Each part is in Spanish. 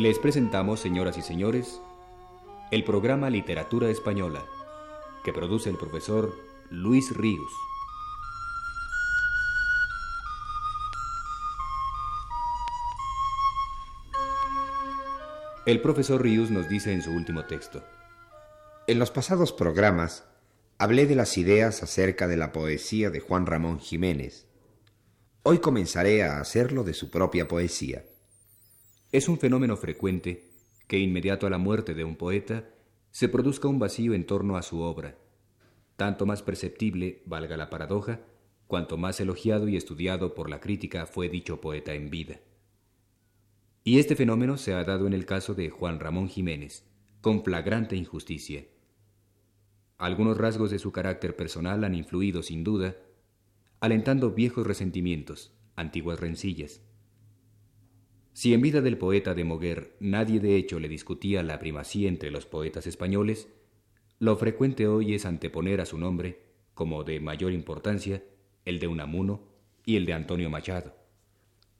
Les presentamos, señoras y señores, el programa Literatura Española, que produce el profesor Luis Ríos. El profesor Ríos nos dice en su último texto. En los pasados programas hablé de las ideas acerca de la poesía de Juan Ramón Jiménez. Hoy comenzaré a hacerlo de su propia poesía. Es un fenómeno frecuente que inmediato a la muerte de un poeta se produzca un vacío en torno a su obra, tanto más perceptible, valga la paradoja, cuanto más elogiado y estudiado por la crítica fue dicho poeta en vida. Y este fenómeno se ha dado en el caso de Juan Ramón Jiménez, con flagrante injusticia. Algunos rasgos de su carácter personal han influido, sin duda, alentando viejos resentimientos, antiguas rencillas. Si en vida del poeta de Moguer nadie de hecho le discutía la primacía entre los poetas españoles, lo frecuente hoy es anteponer a su nombre, como de mayor importancia, el de Unamuno y el de Antonio Machado.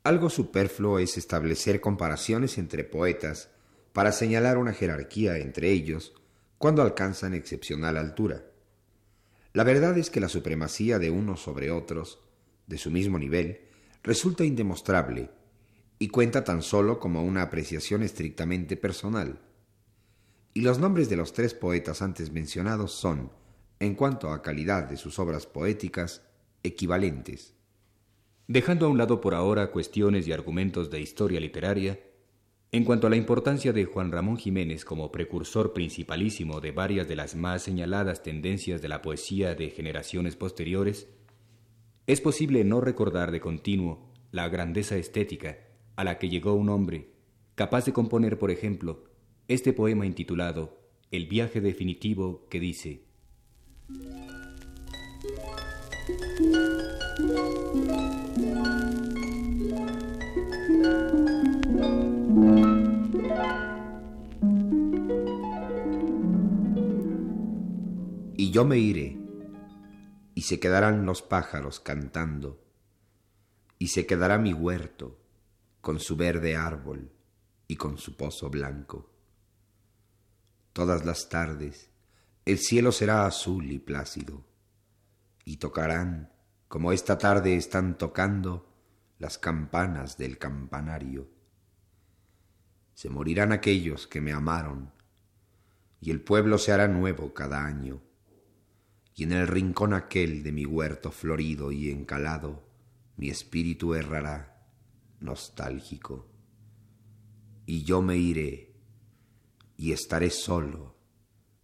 Algo superfluo es establecer comparaciones entre poetas para señalar una jerarquía entre ellos cuando alcanzan excepcional altura. La verdad es que la supremacía de unos sobre otros, de su mismo nivel, resulta indemostrable y cuenta tan solo como una apreciación estrictamente personal. Y los nombres de los tres poetas antes mencionados son, en cuanto a calidad de sus obras poéticas, equivalentes. Dejando a un lado por ahora cuestiones y argumentos de historia literaria, en cuanto a la importancia de Juan Ramón Jiménez como precursor principalísimo de varias de las más señaladas tendencias de la poesía de generaciones posteriores, es posible no recordar de continuo la grandeza estética a la que llegó un hombre capaz de componer, por ejemplo, este poema intitulado El viaje definitivo que dice Y yo me iré, y se quedarán los pájaros cantando, y se quedará mi huerto con su verde árbol y con su pozo blanco. Todas las tardes el cielo será azul y plácido, y tocarán, como esta tarde están tocando, las campanas del campanario. Se morirán aquellos que me amaron, y el pueblo se hará nuevo cada año y en el rincón aquel de mi huerto florido y encalado, mi espíritu errará, nostálgico. Y yo me iré, y estaré solo,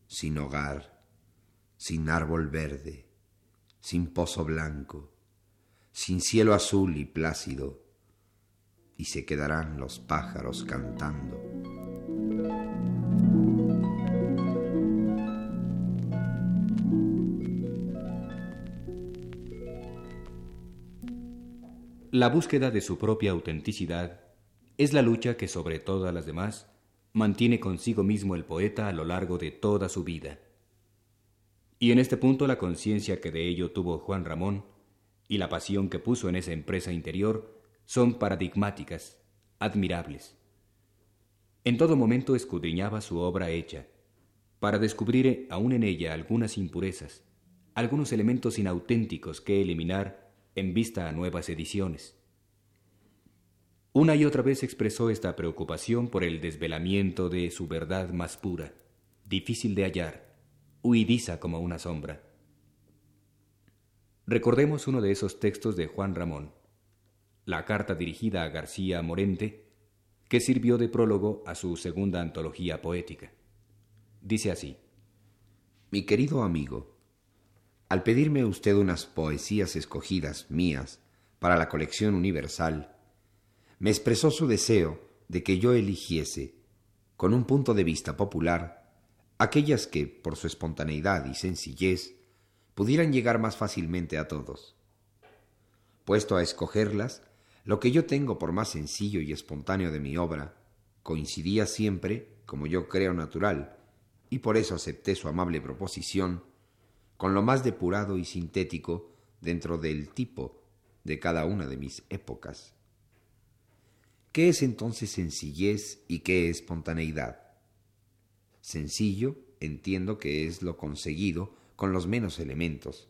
sin hogar, sin árbol verde, sin pozo blanco, sin cielo azul y plácido, y se quedarán los pájaros cantando. La búsqueda de su propia autenticidad es la lucha que sobre todas las demás mantiene consigo mismo el poeta a lo largo de toda su vida. Y en este punto la conciencia que de ello tuvo Juan Ramón y la pasión que puso en esa empresa interior son paradigmáticas, admirables. En todo momento escudriñaba su obra hecha, para descubrir aún en ella algunas impurezas, algunos elementos inauténticos que eliminar en vista a nuevas ediciones. Una y otra vez expresó esta preocupación por el desvelamiento de su verdad más pura, difícil de hallar, huidiza como una sombra. Recordemos uno de esos textos de Juan Ramón, la carta dirigida a García Morente, que sirvió de prólogo a su segunda antología poética. Dice así, Mi querido amigo, al pedirme usted unas poesías escogidas mías para la colección universal, me expresó su deseo de que yo eligiese, con un punto de vista popular, aquellas que, por su espontaneidad y sencillez, pudieran llegar más fácilmente a todos. Puesto a escogerlas, lo que yo tengo por más sencillo y espontáneo de mi obra coincidía siempre, como yo creo natural, y por eso acepté su amable proposición, con lo más depurado y sintético dentro del tipo de cada una de mis épocas. ¿Qué es entonces sencillez y qué es espontaneidad? Sencillo entiendo que es lo conseguido con los menos elementos.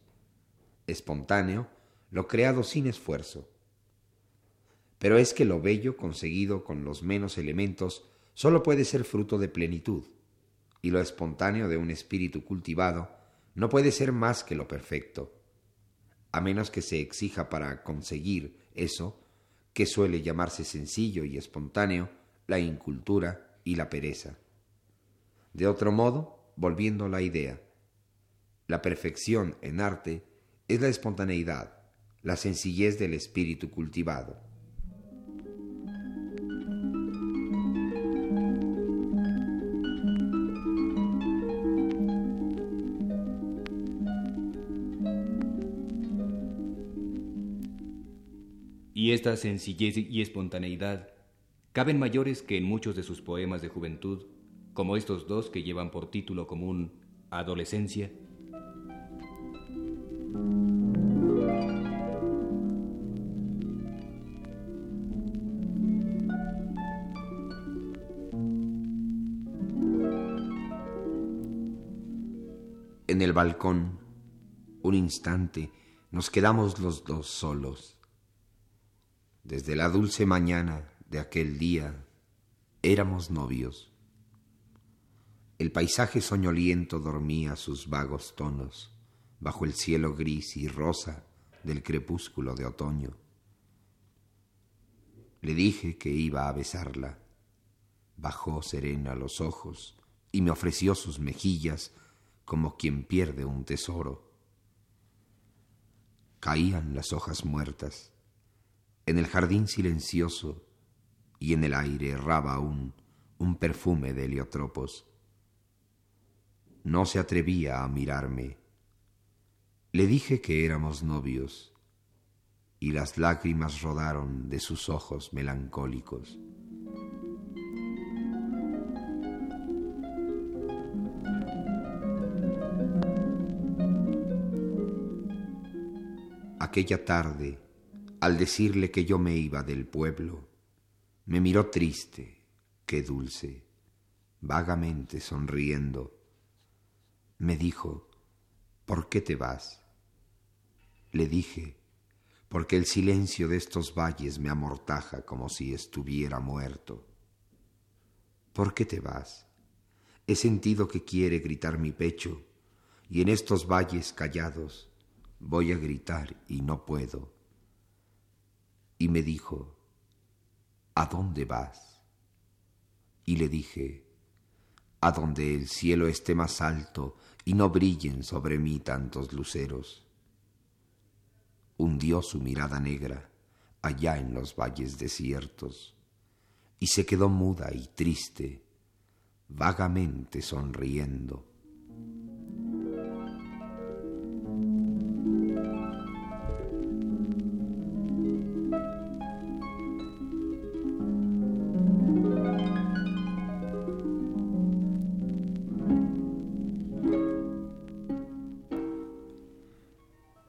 Espontáneo, lo creado sin esfuerzo. Pero es que lo bello conseguido con los menos elementos solo puede ser fruto de plenitud, y lo espontáneo de un espíritu cultivado no puede ser más que lo perfecto, a menos que se exija para conseguir eso, que suele llamarse sencillo y espontáneo, la incultura y la pereza. De otro modo, volviendo a la idea, la perfección en arte es la espontaneidad, la sencillez del espíritu cultivado. Esta sencillez y espontaneidad caben mayores que en muchos de sus poemas de juventud, como estos dos que llevan por título común Adolescencia. En el balcón, un instante, nos quedamos los dos solos. Desde la dulce mañana de aquel día éramos novios. El paisaje soñoliento dormía sus vagos tonos bajo el cielo gris y rosa del crepúsculo de otoño. Le dije que iba a besarla. Bajó serena los ojos y me ofreció sus mejillas como quien pierde un tesoro. Caían las hojas muertas en el jardín silencioso y en el aire erraba aún un perfume de heliotropos. No se atrevía a mirarme. Le dije que éramos novios y las lágrimas rodaron de sus ojos melancólicos. Aquella tarde, al decirle que yo me iba del pueblo, me miró triste, qué dulce, vagamente sonriendo. Me dijo, ¿por qué te vas? Le dije, porque el silencio de estos valles me amortaja como si estuviera muerto. ¿Por qué te vas? He sentido que quiere gritar mi pecho, y en estos valles callados voy a gritar y no puedo y me dijo, ¿A dónde vas? Y le dije, a donde el cielo esté más alto y no brillen sobre mí tantos luceros. Hundió su mirada negra allá en los valles desiertos y se quedó muda y triste, vagamente sonriendo.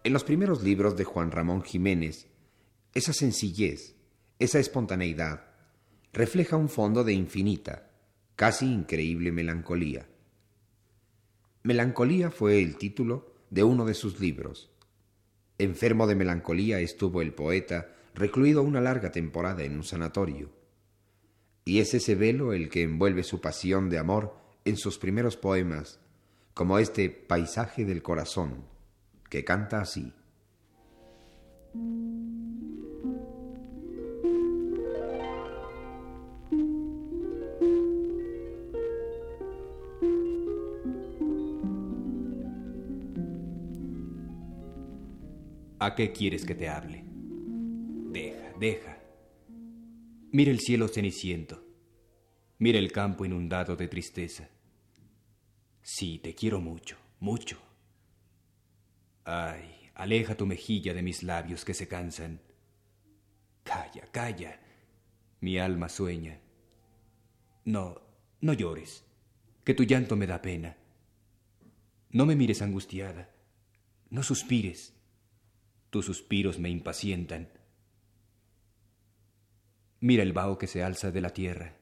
En los primeros libros de Juan Ramón Jiménez, esa sencillez, esa espontaneidad, refleja un fondo de infinita, casi increíble melancolía. Melancolía fue el título de uno de sus libros. Enfermo de melancolía estuvo el poeta recluido una larga temporada en un sanatorio. Y es ese velo el que envuelve su pasión de amor en sus primeros poemas, como este paisaje del corazón, que canta así. ¿A qué quieres que te hable? Deja, deja. Mira el cielo ceniciento. Mira el campo inundado de tristeza. Sí, te quiero mucho, mucho. Ay, aleja tu mejilla de mis labios que se cansan. Calla, calla. Mi alma sueña. No, no llores, que tu llanto me da pena. No me mires angustiada. No suspires. Tus suspiros me impacientan. Mira el vaho que se alza de la tierra.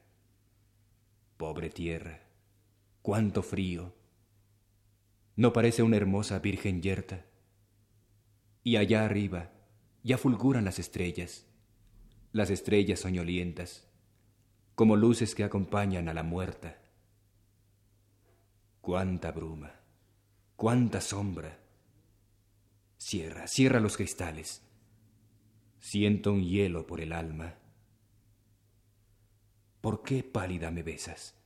Pobre tierra, cuánto frío. ¿No parece una hermosa virgen yerta? Y allá arriba ya fulguran las estrellas, las estrellas soñolientas, como luces que acompañan a la muerta. Cuánta bruma, cuánta sombra. Cierra, cierra los cristales. Siento un hielo por el alma. ¿Por qué pálida me besas?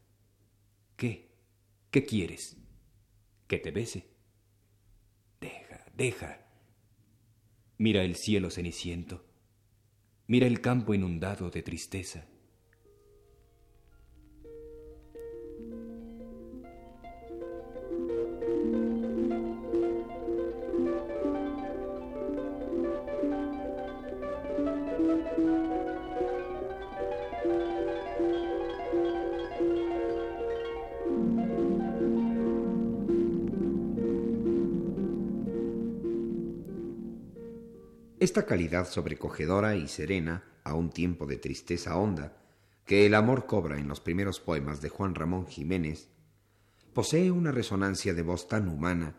¿Qué? ¿Qué quieres? ¿Que te bese? Deja, deja. Mira el cielo ceniciento. Mira el campo inundado de tristeza. Esta calidad sobrecogedora y serena, a un tiempo de tristeza honda, que el amor cobra en los primeros poemas de Juan Ramón Jiménez, posee una resonancia de voz tan humana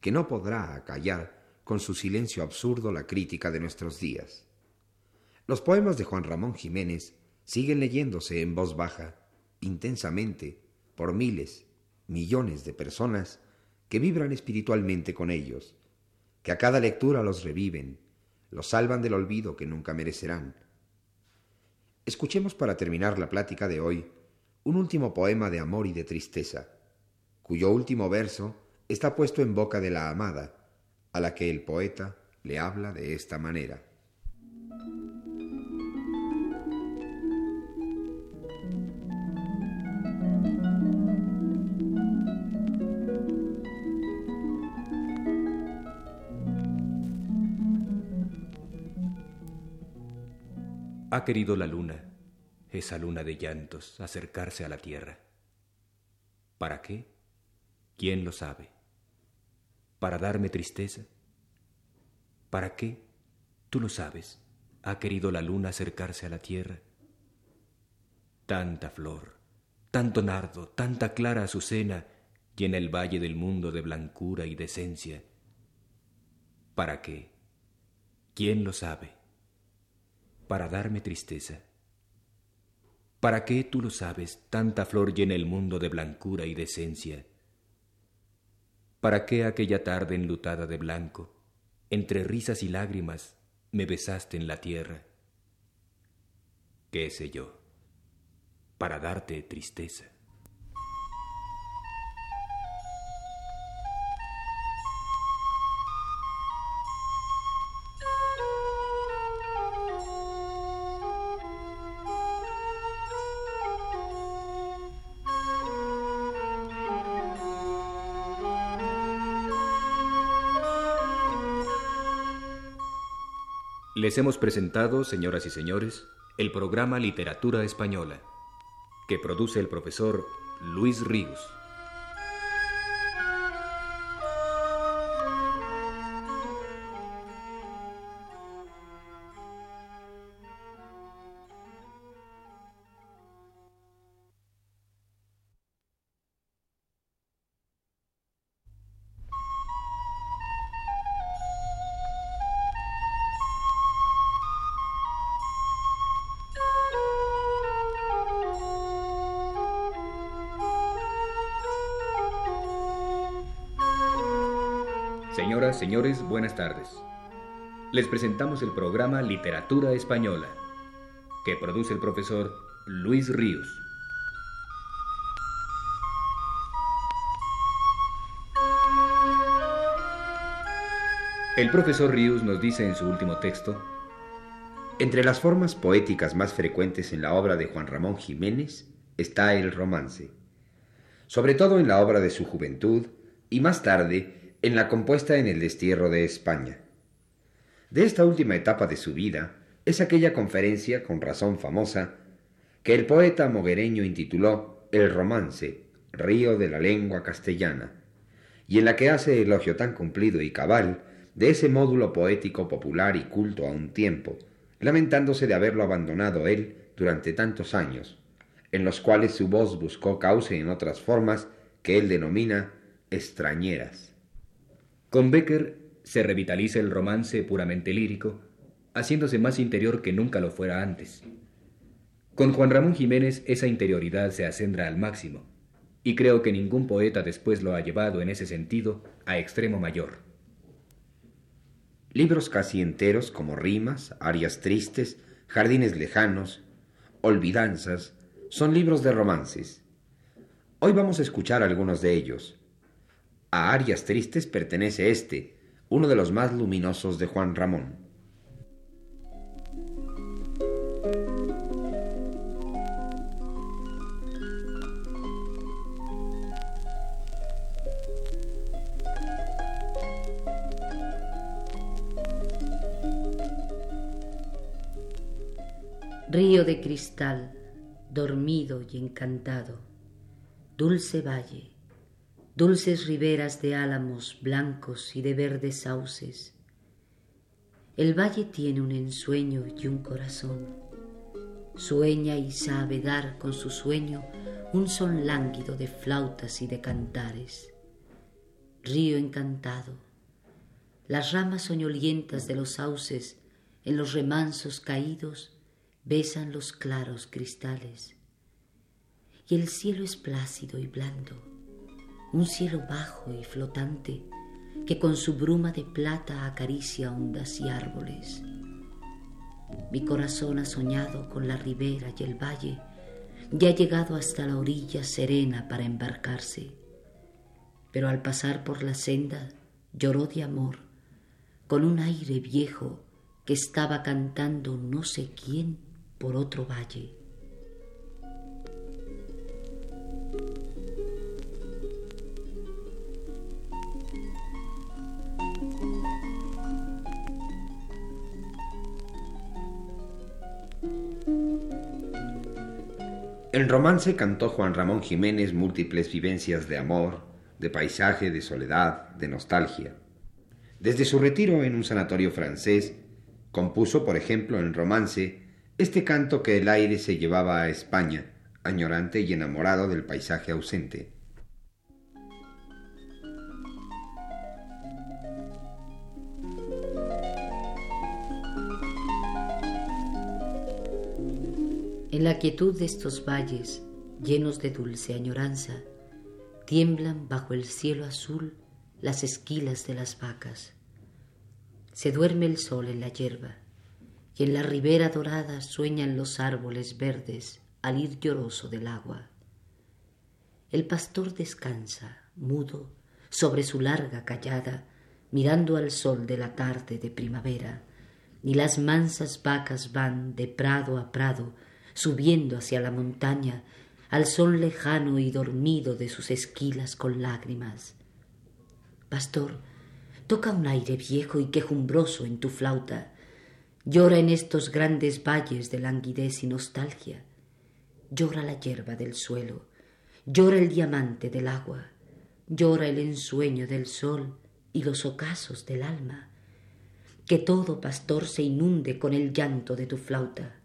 que no podrá acallar con su silencio absurdo la crítica de nuestros días. Los poemas de Juan Ramón Jiménez siguen leyéndose en voz baja, intensamente, por miles, millones de personas que vibran espiritualmente con ellos, que a cada lectura los reviven, los salvan del olvido que nunca merecerán. Escuchemos para terminar la plática de hoy un último poema de amor y de tristeza, cuyo último verso está puesto en boca de la amada, a la que el poeta le habla de esta manera. Ha querido la luna, esa luna de llantos, acercarse a la tierra. ¿Para qué? ¿Quién lo sabe? ¿Para darme tristeza? ¿Para qué? Tú lo sabes. Ha querido la luna acercarse a la tierra. Tanta flor, tanto nardo, tanta clara azucena llena el valle del mundo de blancura y decencia. ¿Para qué? ¿Quién lo sabe? Para darme tristeza. ¿Para qué, tú lo sabes, tanta flor llena el mundo de blancura y decencia? ¿Para qué aquella tarde enlutada de blanco, entre risas y lágrimas, me besaste en la tierra? ¿Qué sé yo? Para darte tristeza. Les hemos presentado, señoras y señores, el programa Literatura Española, que produce el profesor Luis Ríos. Señoras, señores, buenas tardes. Les presentamos el programa Literatura Española, que produce el profesor Luis Ríos. El profesor Ríos nos dice en su último texto, Entre las formas poéticas más frecuentes en la obra de Juan Ramón Jiménez está el romance, sobre todo en la obra de su juventud y más tarde en la compuesta en el destierro de España. De esta última etapa de su vida es aquella conferencia, con razón famosa, que el poeta moguereño intituló El romance, río de la lengua castellana, y en la que hace elogio tan cumplido y cabal de ese módulo poético popular y culto a un tiempo, lamentándose de haberlo abandonado él durante tantos años, en los cuales su voz buscó cauce en otras formas que él denomina extrañeras. Con Becker se revitaliza el romance puramente lírico, haciéndose más interior que nunca lo fuera antes. Con Juan Ramón Jiménez esa interioridad se acendra al máximo, y creo que ningún poeta después lo ha llevado en ese sentido a extremo mayor. Libros casi enteros como rimas, arias tristes, jardines lejanos, olvidanzas, son libros de romances. Hoy vamos a escuchar algunos de ellos. A arias tristes pertenece este, uno de los más luminosos de Juan Ramón. Río de cristal, dormido y encantado, dulce valle, dulces riberas de álamos blancos y de verdes sauces. El valle tiene un ensueño y un corazón. Sueña y sabe dar con su sueño un son lánguido de flautas y de cantares. Río encantado, las ramas soñolientas de los sauces en los remansos caídos besan los claros cristales. Y el cielo es plácido y blando, un cielo bajo y flotante que con su bruma de plata acaricia ondas y árboles. Mi corazón ha soñado con la ribera y el valle y ha llegado hasta la orilla serena para embarcarse. Pero al pasar por la senda lloró de amor con un aire viejo que estaba cantando no sé quién por otro valle. En romance cantó Juan Ramón Jiménez múltiples vivencias de amor, de paisaje, de soledad, de nostalgia. Desde su retiro en un sanatorio francés, compuso, por ejemplo, en romance este canto que el aire se llevaba a España, añorante y enamorado del paisaje ausente. En la quietud de estos valles, llenos de dulce añoranza, tiemblan bajo el cielo azul las esquilas de las vacas. Se duerme el sol en la hierba y en la ribera dorada sueñan los árboles verdes al ir lloroso del agua. El pastor descansa, mudo, sobre su larga callada, mirando al sol de la tarde de primavera, y las mansas vacas van de prado a prado, subiendo hacia la montaña, al sol lejano y dormido de sus esquilas con lágrimas. Pastor, toca un aire viejo y quejumbroso en tu flauta, Llora en estos grandes valles de languidez y nostalgia. Llora la hierba del suelo, llora el diamante del agua, llora el ensueño del sol y los ocasos del alma. Que todo pastor se inunde con el llanto de tu flauta.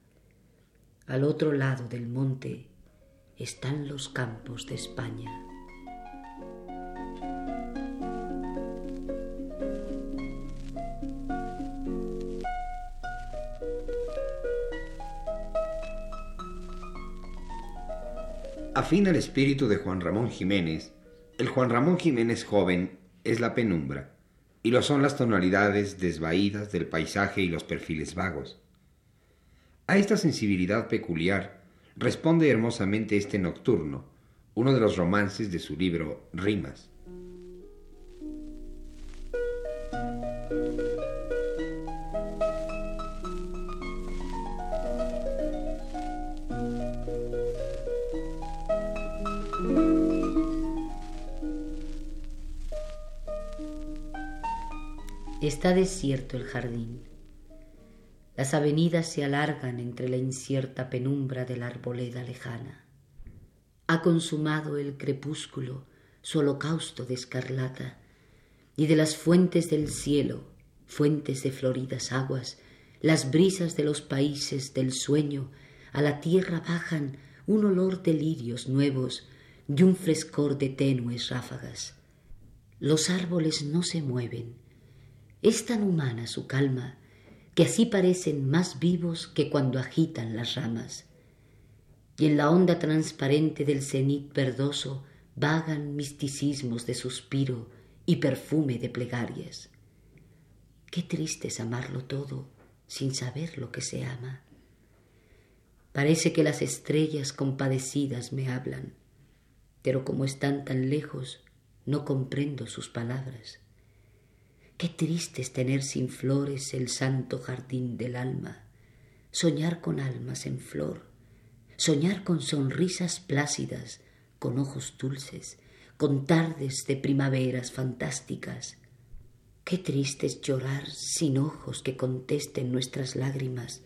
Al otro lado del monte están los campos de España. Afín al espíritu de Juan Ramón Jiménez, el Juan Ramón Jiménez joven es la penumbra, y lo son las tonalidades desvaídas del paisaje y los perfiles vagos. A esta sensibilidad peculiar responde hermosamente este nocturno, uno de los romances de su libro Rimas. Está desierto el jardín. Las avenidas se alargan entre la incierta penumbra de la arboleda lejana. Ha consumado el crepúsculo su holocausto de escarlata, y de las fuentes del cielo, fuentes de floridas aguas, las brisas de los países del sueño a la tierra bajan un olor de lirios nuevos y un frescor de tenues ráfagas. Los árboles no se mueven. Es tan humana su calma que así parecen más vivos que cuando agitan las ramas. Y en la onda transparente del cenit verdoso vagan misticismos de suspiro y perfume de plegarias. Qué triste es amarlo todo sin saber lo que se ama. Parece que las estrellas compadecidas me hablan, pero como están tan lejos, no comprendo sus palabras. Qué triste es tener sin flores el santo jardín del alma, soñar con almas en flor, soñar con sonrisas plácidas, con ojos dulces, con tardes de primaveras fantásticas. Qué triste es llorar sin ojos que contesten nuestras lágrimas,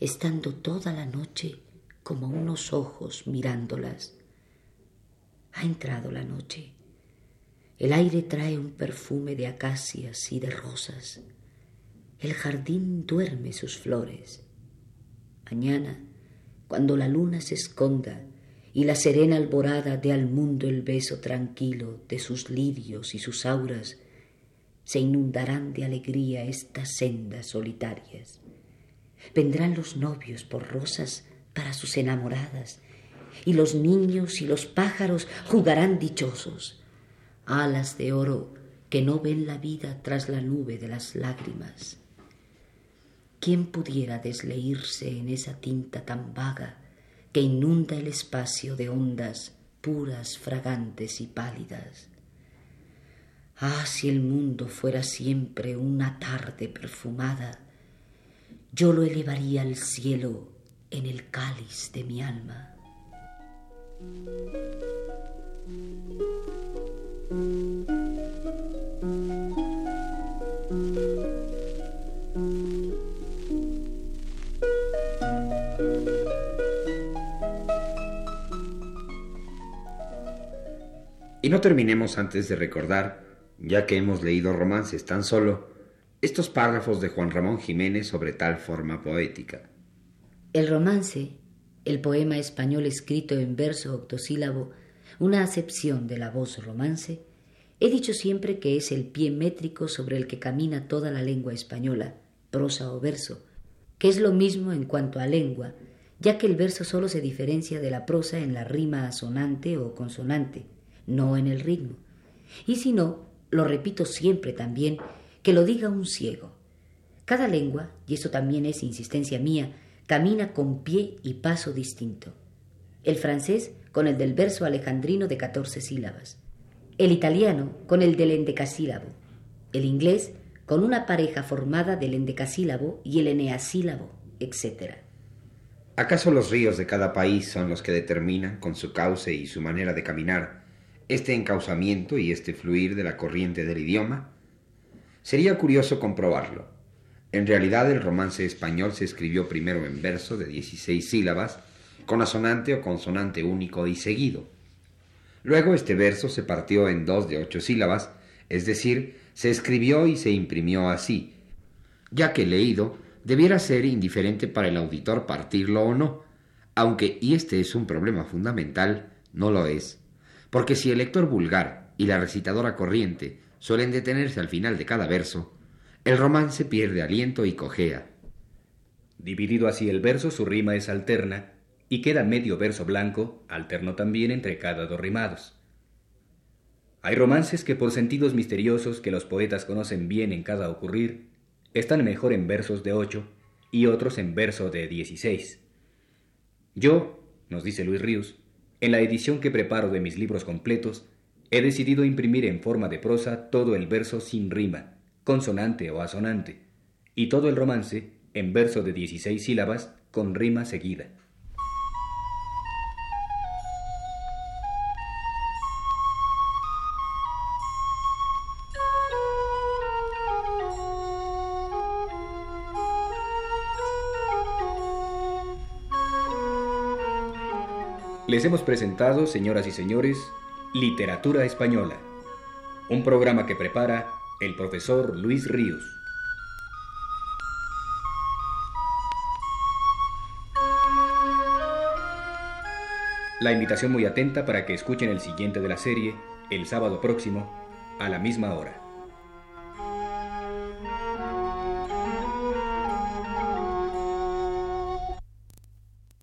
estando toda la noche como unos ojos mirándolas. Ha entrado la noche. El aire trae un perfume de acacias y de rosas. El jardín duerme sus flores. Mañana, cuando la luna se esconda y la serena alborada dé al mundo el beso tranquilo de sus lirios y sus auras, se inundarán de alegría estas sendas solitarias. Vendrán los novios por rosas para sus enamoradas, y los niños y los pájaros jugarán dichosos, alas de oro que no ven la vida tras la nube de las lágrimas. ¿Quién pudiera desleírse en esa tinta tan vaga que inunda el espacio de ondas puras, fragantes y pálidas? Ah, si el mundo fuera siempre una tarde perfumada, yo lo elevaría al cielo en el cáliz de mi alma. No terminemos antes de recordar, ya que hemos leído romances tan solo, estos párrafos de Juan Ramón Jiménez sobre tal forma poética. El romance, el poema español escrito en verso octosílabo, una acepción de la voz romance, he dicho siempre que es el pie métrico sobre el que camina toda la lengua española, prosa o verso, que es lo mismo en cuanto a lengua, ya que el verso solo se diferencia de la prosa en la rima asonante o consonante, no en el ritmo. Y si no, lo repito siempre también, que lo diga un ciego. Cada lengua, y eso también es insistencia mía, camina con pie y paso distinto. El francés con el del verso alejandrino de catorce sílabas. El italiano con el del endecasílabo. El inglés con una pareja formada del endecasílabo y el eneasílabo, etc. ¿Acaso los ríos de cada país son los que determinan, con su cauce y su manera de caminar, este encauzamiento y este fluir de la corriente del idioma? Sería curioso comprobarlo. En realidad el romance español se escribió primero en verso de 16 sílabas, con asonante o consonante único y seguido. Luego este verso se partió en dos de ocho sílabas, es decir, se escribió y se imprimió así, ya que leído debiera ser indiferente para el auditor partirlo o no, aunque, y este es un problema fundamental, no lo es, porque si el lector vulgar y la recitadora corriente suelen detenerse al final de cada verso, el romance pierde aliento y cojea. Dividido así el verso, su rima es alterna y queda medio verso blanco, alterno también entre cada dos rimados. Hay romances que por sentidos misteriosos que los poetas conocen bien en cada ocurrir, están mejor en versos de ocho y otros en verso de dieciséis. Yo, nos dice Luis Ríos, en la edición que preparo de mis libros completos, he decidido imprimir en forma de prosa todo el verso sin rima, consonante o asonante, y todo el romance en verso de 16 sílabas con rima seguida. Les hemos presentado, señoras y señores, Literatura Española, un programa que prepara el profesor Luis Ríos. La invitación muy atenta para que escuchen el siguiente de la serie el sábado próximo a la misma hora.